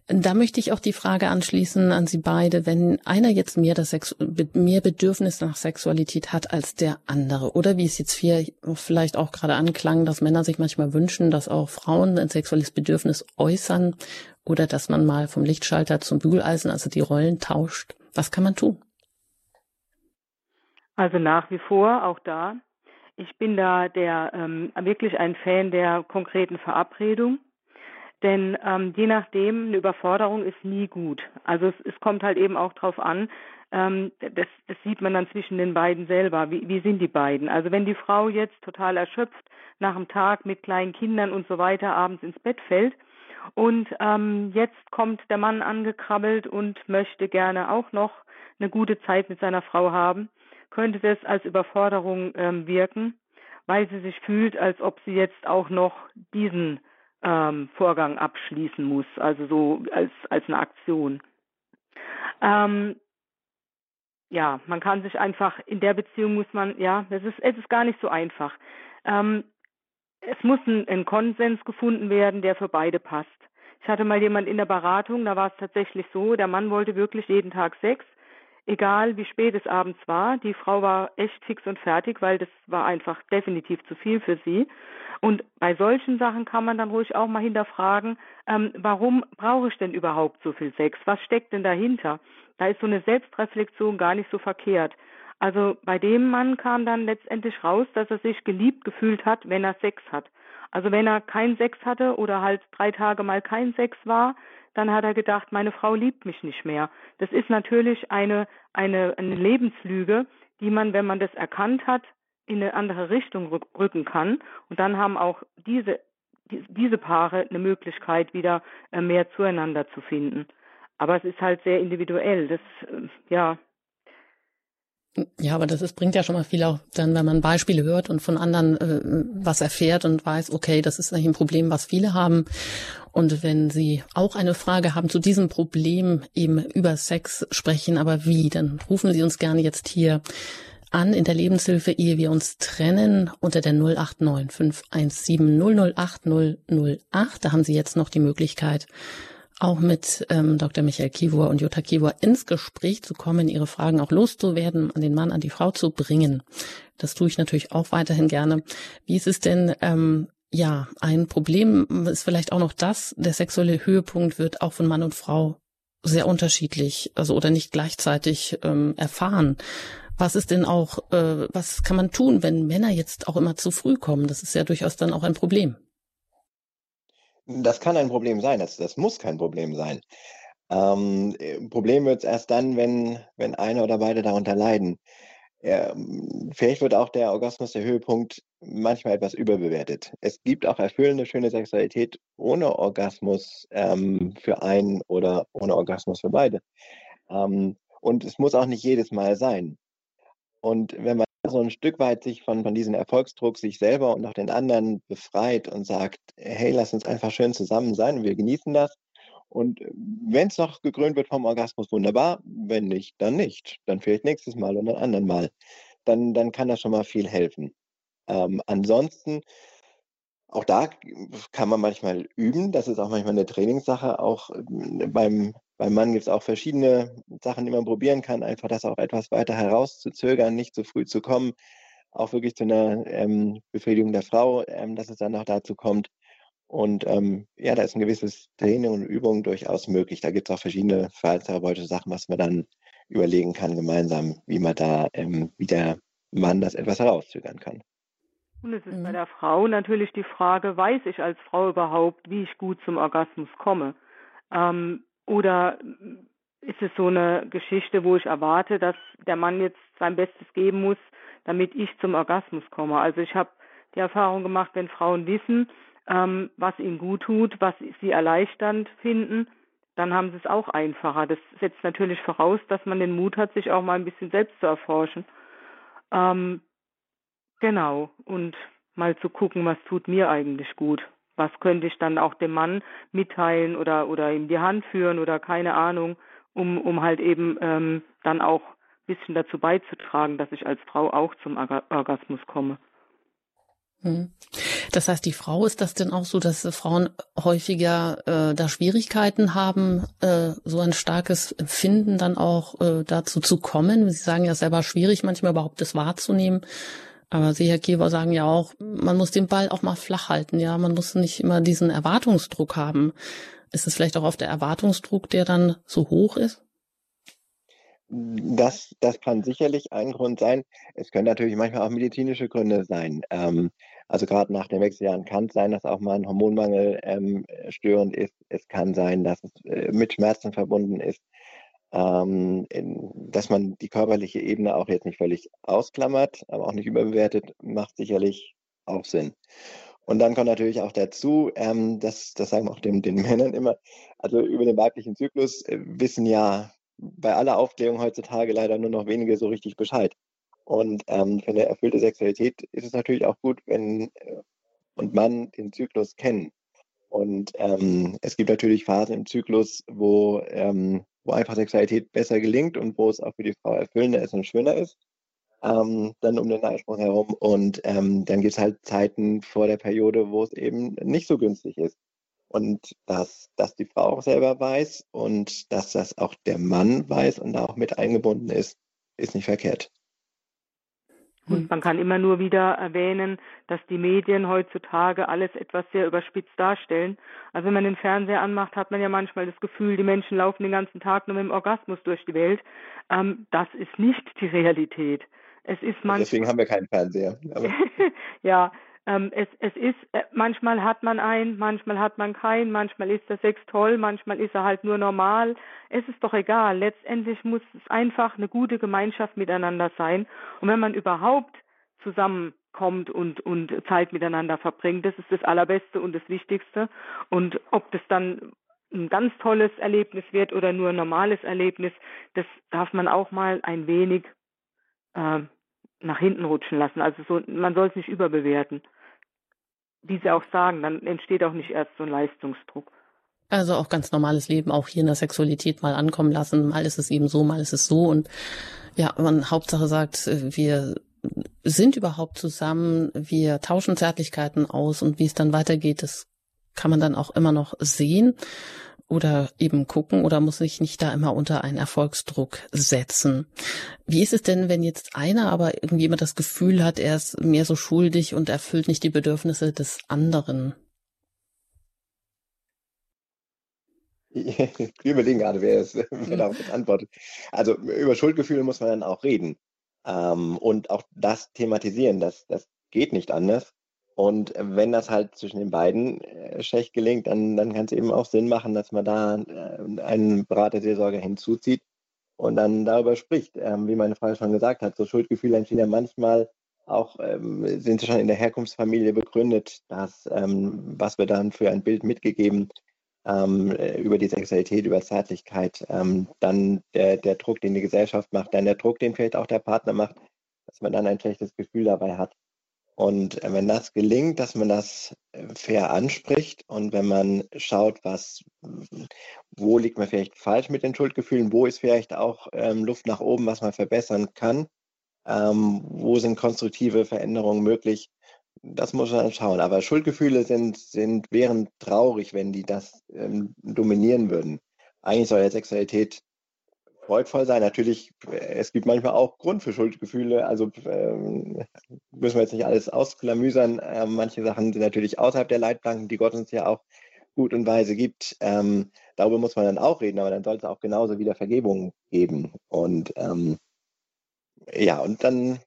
Da möchte ich auch die Frage anschließen an Sie beide, wenn einer jetzt mehr das Sex, mehr Bedürfnis nach Sexualität hat als der andere, oder wie es jetzt hier vielleicht auch gerade anklang, dass Männer sich manchmal wünschen, dass auch Frauen sexuelles Bedürfnis äußern oder dass man mal vom Lichtschalter zum Bügeleisen, also die Rollen tauscht. Was kann man tun? Also nach wie vor auch da. Ich bin da der ähm, wirklich ein Fan der konkreten Verabredung. Denn ähm, je nachdem, eine Überforderung ist nie gut. Also es, es kommt halt eben auch drauf an, ähm, das, das sieht man dann zwischen den beiden selber. Wie, wie sind die beiden? Also wenn die Frau jetzt total erschöpft nach dem Tag mit kleinen Kindern und so weiter abends ins Bett fällt und ähm, jetzt kommt der Mann angekrabbelt und möchte gerne auch noch eine gute Zeit mit seiner Frau haben, könnte das als Überforderung ähm, wirken, weil sie sich fühlt, als ob sie jetzt auch noch diesen ähm, Vorgang abschließen muss, also so als, als eine Aktion. Ähm, ja, man kann sich einfach, in der Beziehung muss man, ja, es ist, es ist gar nicht so einfach. Ähm, es muss ein, ein Konsens gefunden werden, der für beide passt. Ich hatte mal jemand in der Beratung, da war es tatsächlich so, der Mann wollte wirklich jeden Tag Sex, egal wie spät es abends war. Die Frau war echt fix und fertig, weil das war einfach definitiv zu viel für sie. Und bei solchen Sachen kann man dann ruhig auch mal hinterfragen, ähm, warum brauche ich denn überhaupt so viel Sex? Was steckt denn dahinter? Da ist so eine Selbstreflexion gar nicht so verkehrt. Also bei dem Mann kam dann letztendlich raus, dass er sich geliebt gefühlt hat, wenn er Sex hat. Also wenn er keinen Sex hatte oder halt drei Tage mal kein Sex war, dann hat er gedacht, meine Frau liebt mich nicht mehr. Das ist natürlich eine, eine, eine Lebenslüge, die man, wenn man das erkannt hat, in eine andere Richtung rücken kann. Und dann haben auch diese, diese Paare eine Möglichkeit, wieder äh, mehr zueinander zu finden. Aber es ist halt sehr individuell. Das, äh, ja. Ja, aber das ist, bringt ja schon mal viel auch dann, wenn man Beispiele hört und von anderen äh, was erfährt und weiß, okay, das ist eigentlich ein Problem, was viele haben. Und wenn Sie auch eine Frage haben zu diesem Problem, eben über Sex sprechen, aber wie, dann rufen Sie uns gerne jetzt hier an in der Lebenshilfe, ehe wir uns trennen, unter der 089 517 008 008. Da haben Sie jetzt noch die Möglichkeit, auch mit ähm, Dr. Michael Kivor und Jutta Kivor ins Gespräch zu kommen, ihre Fragen auch loszuwerden, an den Mann, an die Frau zu bringen. Das tue ich natürlich auch weiterhin gerne. Wie ist es denn, ähm, ja, ein Problem ist vielleicht auch noch das, der sexuelle Höhepunkt wird auch von Mann und Frau sehr unterschiedlich, also oder nicht gleichzeitig ähm, erfahren. Was ist denn auch, äh, was kann man tun, wenn Männer jetzt auch immer zu früh kommen? Das ist ja durchaus dann auch ein Problem. Das kann ein Problem sein, das, das muss kein Problem sein. Ähm, Problem wird es erst dann, wenn, wenn einer oder beide darunter leiden. Ähm, vielleicht wird auch der Orgasmus, der Höhepunkt, manchmal etwas überbewertet. Es gibt auch erfüllende, schöne Sexualität ohne Orgasmus ähm, für einen oder ohne Orgasmus für beide. Ähm, und es muss auch nicht jedes Mal sein. Und wenn man so ein Stück weit sich von, von diesem Erfolgsdruck sich selber und auch den anderen befreit und sagt, hey, lass uns einfach schön zusammen sein und wir genießen das. Und wenn es noch gekrönt wird vom Orgasmus, wunderbar. Wenn nicht, dann nicht. Dann vielleicht nächstes Mal oder ein anderen Mal. Dann, dann kann das schon mal viel helfen. Ähm, ansonsten, auch da kann man manchmal üben. Das ist auch manchmal eine Trainingssache. Auch beim beim Mann gibt es auch verschiedene Sachen, die man probieren kann, einfach das auch etwas weiter herauszuzögern, nicht zu früh zu kommen, auch wirklich zu einer ähm, Befriedigung der Frau, ähm, dass es dann noch dazu kommt. Und ähm, ja, da ist ein gewisses Training und Übung durchaus möglich. Da gibt es auch verschiedene verhaltenstherapeutische Sachen, was man dann überlegen kann gemeinsam, wie man da, ähm, wie der Mann das etwas herauszögern kann. Und es ist mhm. bei der Frau natürlich die Frage, weiß ich als Frau überhaupt, wie ich gut zum Orgasmus komme? Ähm, oder ist es so eine Geschichte, wo ich erwarte, dass der Mann jetzt sein Bestes geben muss, damit ich zum Orgasmus komme? Also ich habe die Erfahrung gemacht, wenn Frauen wissen, ähm, was ihnen gut tut, was sie erleichternd finden, dann haben sie es auch einfacher. Das setzt natürlich voraus, dass man den Mut hat, sich auch mal ein bisschen selbst zu erforschen. Ähm, genau. Und mal zu gucken, was tut mir eigentlich gut. Was könnte ich dann auch dem Mann mitteilen oder, oder ihm die Hand führen oder keine Ahnung, um, um halt eben ähm, dann auch ein bisschen dazu beizutragen, dass ich als Frau auch zum Orgasmus komme. Hm. Das heißt, die Frau ist das denn auch so, dass Frauen häufiger äh, da Schwierigkeiten haben, äh, so ein starkes Empfinden dann auch äh, dazu zu kommen? Sie sagen ja selber schwierig, manchmal überhaupt das wahrzunehmen. Aber Sie, Herr Kiewer, sagen ja auch, man muss den Ball auch mal flach halten. Ja, man muss nicht immer diesen Erwartungsdruck haben. Ist es vielleicht auch oft der Erwartungsdruck, der dann so hoch ist? Das, das kann sicherlich ein Grund sein. Es können natürlich manchmal auch medizinische Gründe sein. Ähm, also gerade nach den Wechseljahren kann es sein, dass auch mal ein Hormonmangel ähm, störend ist. Es kann sein, dass es äh, mit Schmerzen verbunden ist. Ähm, dass man die körperliche Ebene auch jetzt nicht völlig ausklammert, aber auch nicht überbewertet, macht sicherlich auch Sinn. Und dann kommt natürlich auch dazu, ähm, das, das sagen wir auch den, den Männern immer, also über den weiblichen Zyklus äh, wissen ja bei aller Aufklärung heutzutage leider nur noch wenige so richtig Bescheid. Und ähm, für eine erfüllte Sexualität ist es natürlich auch gut, wenn äh, und Mann den Zyklus kennen. Und ähm, es gibt natürlich Phasen im Zyklus, wo, ähm, wo einfach Sexualität besser gelingt und wo es auch für die Frau erfüllender ist und schöner ist. Ähm, dann um den Eisprung herum. Und ähm, dann gibt es halt Zeiten vor der Periode, wo es eben nicht so günstig ist. Und dass, dass die Frau auch selber weiß und dass das auch der Mann weiß und da auch mit eingebunden ist, ist nicht verkehrt. Und hm. man kann immer nur wieder erwähnen, dass die Medien heutzutage alles etwas sehr überspitzt darstellen. Also wenn man den Fernseher anmacht, hat man ja manchmal das Gefühl, die Menschen laufen den ganzen Tag nur mit dem Orgasmus durch die Welt. Ähm, das ist nicht die Realität. Es ist manchmal. Deswegen haben wir keinen Fernseher. ja, ähm, es, es ist, äh, manchmal hat man einen, manchmal hat man keinen, manchmal ist der Sex toll, manchmal ist er halt nur normal. Es ist doch egal. Letztendlich muss es einfach eine gute Gemeinschaft miteinander sein. Und wenn man überhaupt zusammenkommt und, und Zeit miteinander verbringt, das ist das Allerbeste und das Wichtigste. Und ob das dann ein ganz tolles Erlebnis wird oder nur ein normales Erlebnis, das darf man auch mal ein wenig äh, nach hinten rutschen lassen. Also so, man soll es nicht überbewerten. Wie Sie auch sagen, dann entsteht auch nicht erst so ein Leistungsdruck. Also auch ganz normales Leben, auch hier in der Sexualität mal ankommen lassen. Mal ist es eben so, mal ist es so. Und ja, man Hauptsache sagt, wir sind überhaupt zusammen, wir tauschen Zärtlichkeiten aus und wie es dann weitergeht, das kann man dann auch immer noch sehen oder eben gucken oder muss sich nicht da immer unter einen Erfolgsdruck setzen. Wie ist es denn, wenn jetzt einer aber irgendwie immer das Gefühl hat, er ist mehr so schuldig und erfüllt nicht die Bedürfnisse des anderen? Wir überlegen gerade, wer, es, wer darauf antwortet. Also über Schuldgefühle muss man dann auch reden ähm, und auch das thematisieren. Das, das geht nicht anders. Und wenn das halt zwischen den beiden äh, schlecht gelingt, dann, dann kann es eben auch Sinn machen, dass man da äh, einen Beraterseelsorger hinzuzieht und dann darüber spricht. Ähm, wie meine Frau schon gesagt hat, so Schuldgefühle entstehen ja manchmal auch, ähm, sind sie schon in der Herkunftsfamilie begründet, dass, ähm, was wir dann für ein Bild mitgegeben äh, über die Sexualität, über Zärtlichkeit, dann der, der Druck, den die Gesellschaft macht, dann der Druck, den vielleicht auch der Partner macht, dass man dann ein schlechtes Gefühl dabei hat. Und wenn das gelingt, dass man das äh, fair anspricht und wenn man schaut, was, wo liegt man vielleicht falsch mit den Schuldgefühlen, wo ist vielleicht auch ähm, Luft nach oben, was man verbessern kann, ähm, wo sind konstruktive Veränderungen möglich, das muss man schauen. Aber Schuldgefühle sind, sind, wären traurig, wenn die das ähm, dominieren würden. Eigentlich soll ja Sexualität freudvoll sein. Natürlich, es gibt manchmal auch Grund für Schuldgefühle. Also ähm, müssen wir jetzt nicht alles ausklamüsern. Ähm, manche Sachen sind natürlich außerhalb der Leitplanken, die Gott uns ja auch gut und weise gibt. Ähm, darüber muss man dann auch reden, aber dann soll es auch genauso wieder Vergebung geben. Und ähm, ja, und dann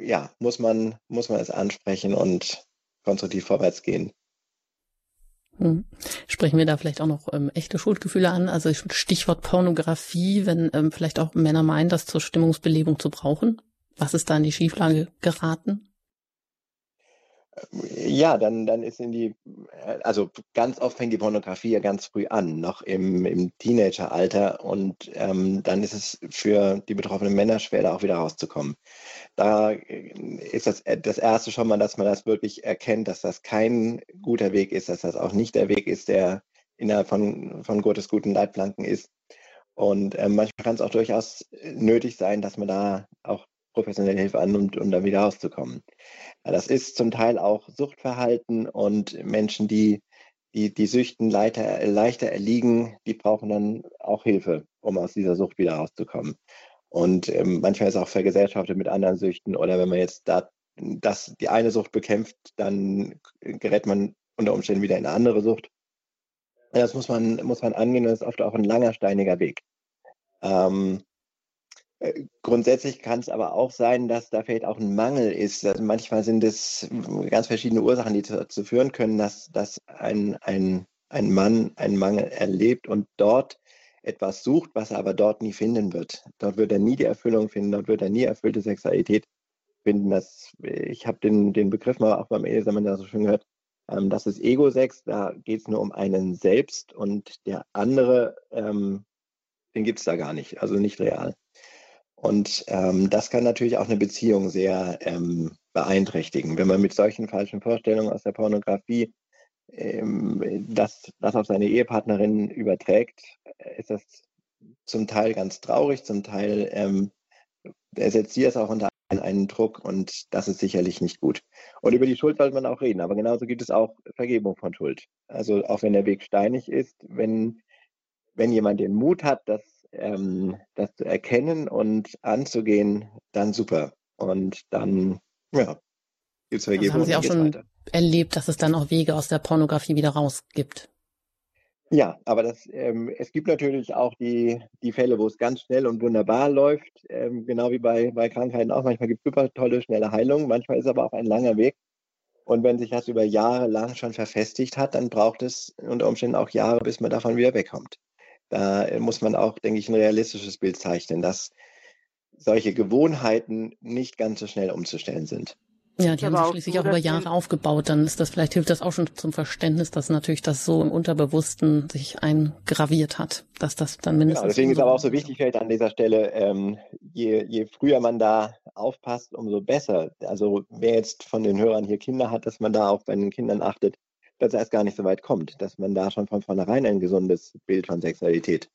ja, muss man, muss man es ansprechen und konstruktiv vorwärts gehen. Hm. Sprechen wir da vielleicht auch noch ähm, echte Schuldgefühle an? Also Stichwort Pornografie, wenn ähm, vielleicht auch Männer meinen, das zur Stimmungsbelebung zu brauchen. Was ist da in die Schieflage geraten? Ja, dann, dann ist in die, also ganz oft fängt die Pornografie ja ganz früh an, noch im, im Teenageralter und ähm, dann ist es für die betroffenen Männer schwer, da auch wieder rauszukommen. Da äh, ist das, äh, das erste schon mal, dass man das wirklich erkennt, dass das kein guter Weg ist, dass das auch nicht der Weg ist, der innerhalb von, von Gottes guten Leitplanken ist. Und ähm, manchmal kann es auch durchaus nötig sein, dass man da auch professionelle Hilfe annimmt, um da wieder rauszukommen. Das ist zum Teil auch Suchtverhalten und Menschen, die die, die Süchten leichter, leichter erliegen, die brauchen dann auch Hilfe, um aus dieser Sucht wieder rauszukommen. Und ähm, manchmal ist auch vergesellschaftet mit anderen Süchten oder wenn man jetzt da das, die eine Sucht bekämpft, dann gerät man unter Umständen wieder in eine andere Sucht. Das muss man, muss man angehen, das ist oft auch ein langer, steiniger Weg. Ähm, äh, grundsätzlich kann es aber auch sein, dass da vielleicht auch ein Mangel ist. Also manchmal sind es ganz verschiedene Ursachen, die dazu führen können, dass, dass ein, ein, ein Mann einen Mangel erlebt und dort etwas sucht, was er aber dort nie finden wird. Dort wird er nie die Erfüllung finden, dort wird er nie erfüllte Sexualität finden. Das, ich habe den, den Begriff mal auch beim Eheseminar so schön gehört. Ähm, das ist Ego-Sex, da geht es nur um einen selbst und der andere, ähm, den gibt es da gar nicht, also nicht real. Und ähm, das kann natürlich auch eine Beziehung sehr ähm, beeinträchtigen. Wenn man mit solchen falschen Vorstellungen aus der Pornografie ähm, das, das auf seine Ehepartnerin überträgt, ist das zum Teil ganz traurig, zum Teil ähm, ersetzt sie es auch unter einen Druck und das ist sicherlich nicht gut. Und über die Schuld sollte man auch reden, aber genauso gibt es auch Vergebung von Schuld. Also auch wenn der Weg steinig ist, wenn, wenn jemand den Mut hat, das ähm, das zu erkennen und anzugehen, dann super. Und dann, ja, gibt es Vergebung. Also haben Sie auch schon weiter. erlebt, dass es dann auch Wege aus der Pornografie wieder raus gibt? Ja, aber das, ähm, es gibt natürlich auch die, die Fälle, wo es ganz schnell und wunderbar läuft, ähm, genau wie bei, bei Krankheiten auch. Manchmal gibt es super tolle, schnelle Heilungen, manchmal ist aber auch ein langer Weg. Und wenn sich das über Jahre lang schon verfestigt hat, dann braucht es unter Umständen auch Jahre, bis man davon wieder wegkommt. Da muss man auch, denke ich, ein realistisches Bild zeichnen, dass solche Gewohnheiten nicht ganz so schnell umzustellen sind. Ja, die haben sich schließlich auch über Jahre aufgebaut. Dann ist das vielleicht hilft das auch schon zum Verständnis, dass natürlich das so im Unterbewussten sich eingraviert hat, dass das dann mindestens. Genau, deswegen ist aber auch so wichtig, vielleicht an dieser Stelle, ähm, je, je früher man da aufpasst, umso besser. Also wer jetzt von den Hörern hier Kinder hat, dass man da auch bei den Kindern achtet, dass es gar nicht so weit kommt, dass man da schon von vornherein ein gesundes Bild von Sexualität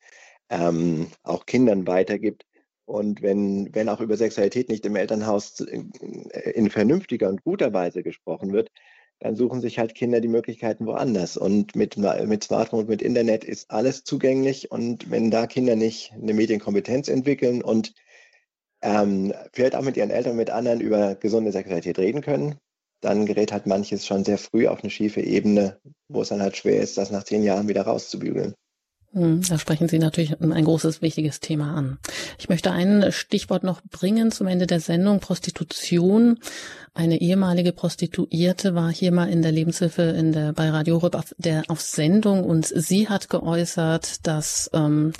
ähm, auch Kindern weitergibt. Und wenn, wenn auch über Sexualität nicht im Elternhaus in, in vernünftiger und guter Weise gesprochen wird, dann suchen sich halt Kinder die Möglichkeiten woanders. Und mit, mit Smartphone und mit Internet ist alles zugänglich. Und wenn da Kinder nicht eine Medienkompetenz entwickeln und ähm, vielleicht auch mit ihren Eltern, mit anderen über gesunde Sexualität reden können, dann gerät halt manches schon sehr früh auf eine schiefe Ebene, wo es dann halt schwer ist, das nach zehn Jahren wieder rauszubügeln. Hm, da sprechen Sie natürlich ein großes, wichtiges Thema an. Ich möchte ein Stichwort noch bringen zum Ende der Sendung. Prostitution. Eine ehemalige Prostituierte war hier mal in der Lebenshilfe in der, bei Radio Rüb auf, der, auf Sendung und sie hat geäußert, dass ähm,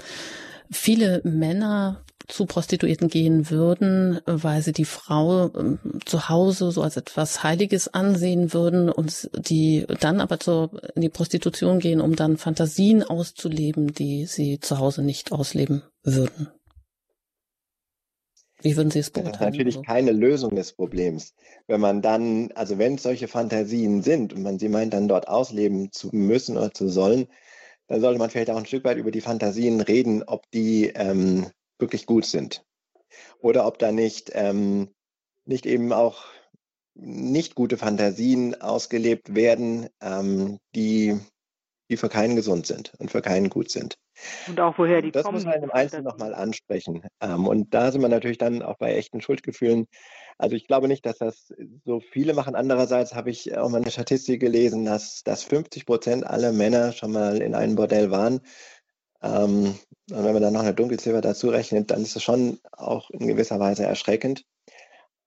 viele Männer zu Prostituierten gehen würden, weil sie die Frau ähm, zu Hause so als etwas Heiliges ansehen würden und die dann aber zur, in die Prostitution gehen, um dann Fantasien auszuleben, die sie zu Hause nicht ausleben würden. Wie würden Sie es beurteilen? Das ist natürlich keine Lösung des Problems. Wenn man dann, also wenn es solche Fantasien sind und man sie meint, dann dort ausleben zu müssen oder zu sollen, dann sollte man vielleicht auch ein Stück weit über die Fantasien reden, ob die ähm, wirklich gut sind. Oder ob da nicht, ähm, nicht eben auch nicht gute Fantasien ausgelebt werden, ähm, die, die für keinen gesund sind und für keinen gut sind. Und auch woher die das kommen. Das muss man im Einzelnen nochmal ansprechen. Ähm, und da sind wir natürlich dann auch bei echten Schuldgefühlen. Also ich glaube nicht, dass das so viele machen. Andererseits habe ich auch mal eine Statistik gelesen, dass, dass 50 Prozent aller Männer schon mal in einem Bordell waren. Ähm, und wenn man dann noch eine Dunkelziffer dazu rechnet, dann ist es schon auch in gewisser Weise erschreckend.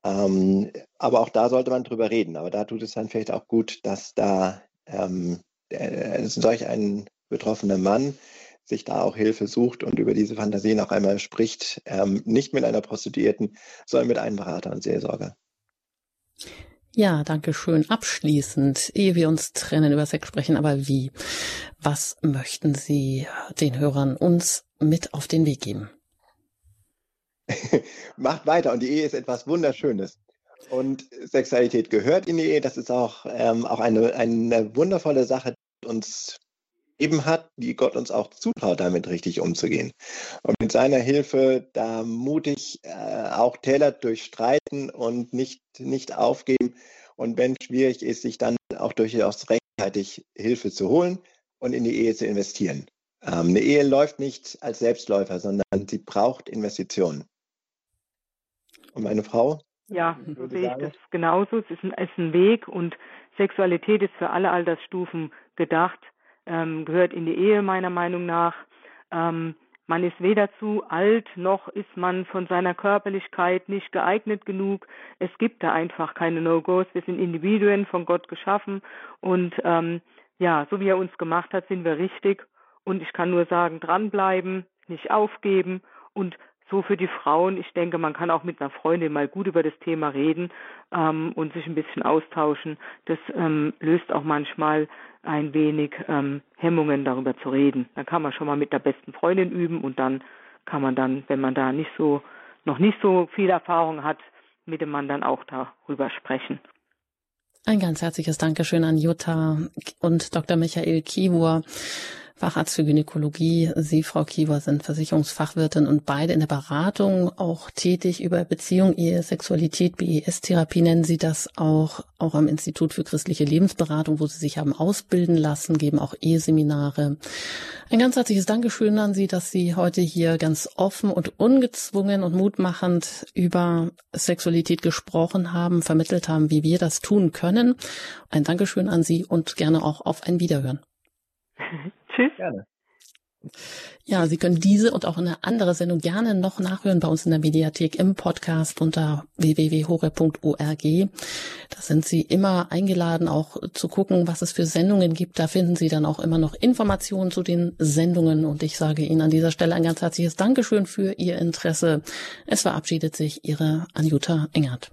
Ähm, aber auch da sollte man drüber reden. Aber da tut es dann vielleicht auch gut, dass da ähm, äh, solch ein betroffener Mann sich da auch Hilfe sucht und über diese Fantasien auch einmal spricht, ähm, nicht mit einer Prostituierten, sondern mit einem Berater und Seelsorger. Ja, danke schön. Abschließend, ehe wir uns trennen, über Sex sprechen, aber wie? Was möchten Sie den Hörern uns mit auf den Weg geben? Macht weiter und die Ehe ist etwas Wunderschönes. Und Sexualität gehört in die Ehe. Das ist auch, ähm, auch eine, eine wundervolle Sache, die uns eben hat, die Gott uns auch zutraut, damit richtig umzugehen. Und mit seiner Hilfe da mutig äh, auch Täler durchstreiten und nicht, nicht aufgeben. Und wenn es schwierig ist, sich dann auch durchaus rechtzeitig Hilfe zu holen und in die Ehe zu investieren. Ähm, eine Ehe läuft nicht als Selbstläufer, sondern sie braucht Investitionen. Und meine Frau? Ja, so sehe ich das genauso. Es ist ein, ist ein Weg und Sexualität ist für alle Altersstufen gedacht ähm, gehört in die Ehe meiner Meinung nach. Ähm, man ist weder zu alt, noch ist man von seiner Körperlichkeit nicht geeignet genug. Es gibt da einfach keine No-Gos. Wir sind Individuen von Gott geschaffen und ähm, ja, so wie er uns gemacht hat, sind wir richtig. Und ich kann nur sagen, dranbleiben, nicht aufgeben und so für die Frauen. Ich denke, man kann auch mit einer Freundin mal gut über das Thema reden ähm, und sich ein bisschen austauschen. Das ähm, löst auch manchmal ein wenig ähm, Hemmungen, darüber zu reden. Dann kann man schon mal mit der besten Freundin üben und dann kann man dann, wenn man da nicht so noch nicht so viel Erfahrung hat, mit dem Mann dann auch darüber sprechen. Ein ganz herzliches Dankeschön an Jutta und Dr. Michael Kiewur. Facharzt für Gynäkologie. Sie, Frau Kiewer, sind Versicherungsfachwirtin und beide in der Beratung auch tätig über Beziehung, Ehe, Sexualität, BES-Therapie nennen Sie das auch, auch am Institut für christliche Lebensberatung, wo Sie sich haben ausbilden lassen, geben auch Eheseminare. Ein ganz herzliches Dankeschön an Sie, dass Sie heute hier ganz offen und ungezwungen und mutmachend über Sexualität gesprochen haben, vermittelt haben, wie wir das tun können. Ein Dankeschön an Sie und gerne auch auf ein Wiederhören. Tschüss. Gerne. Ja, Sie können diese und auch eine andere Sendung gerne noch nachhören bei uns in der Mediathek im Podcast unter www.hore.org. Da sind Sie immer eingeladen, auch zu gucken, was es für Sendungen gibt. Da finden Sie dann auch immer noch Informationen zu den Sendungen. Und ich sage Ihnen an dieser Stelle ein ganz herzliches Dankeschön für Ihr Interesse. Es verabschiedet sich Ihre Anjuta Engert.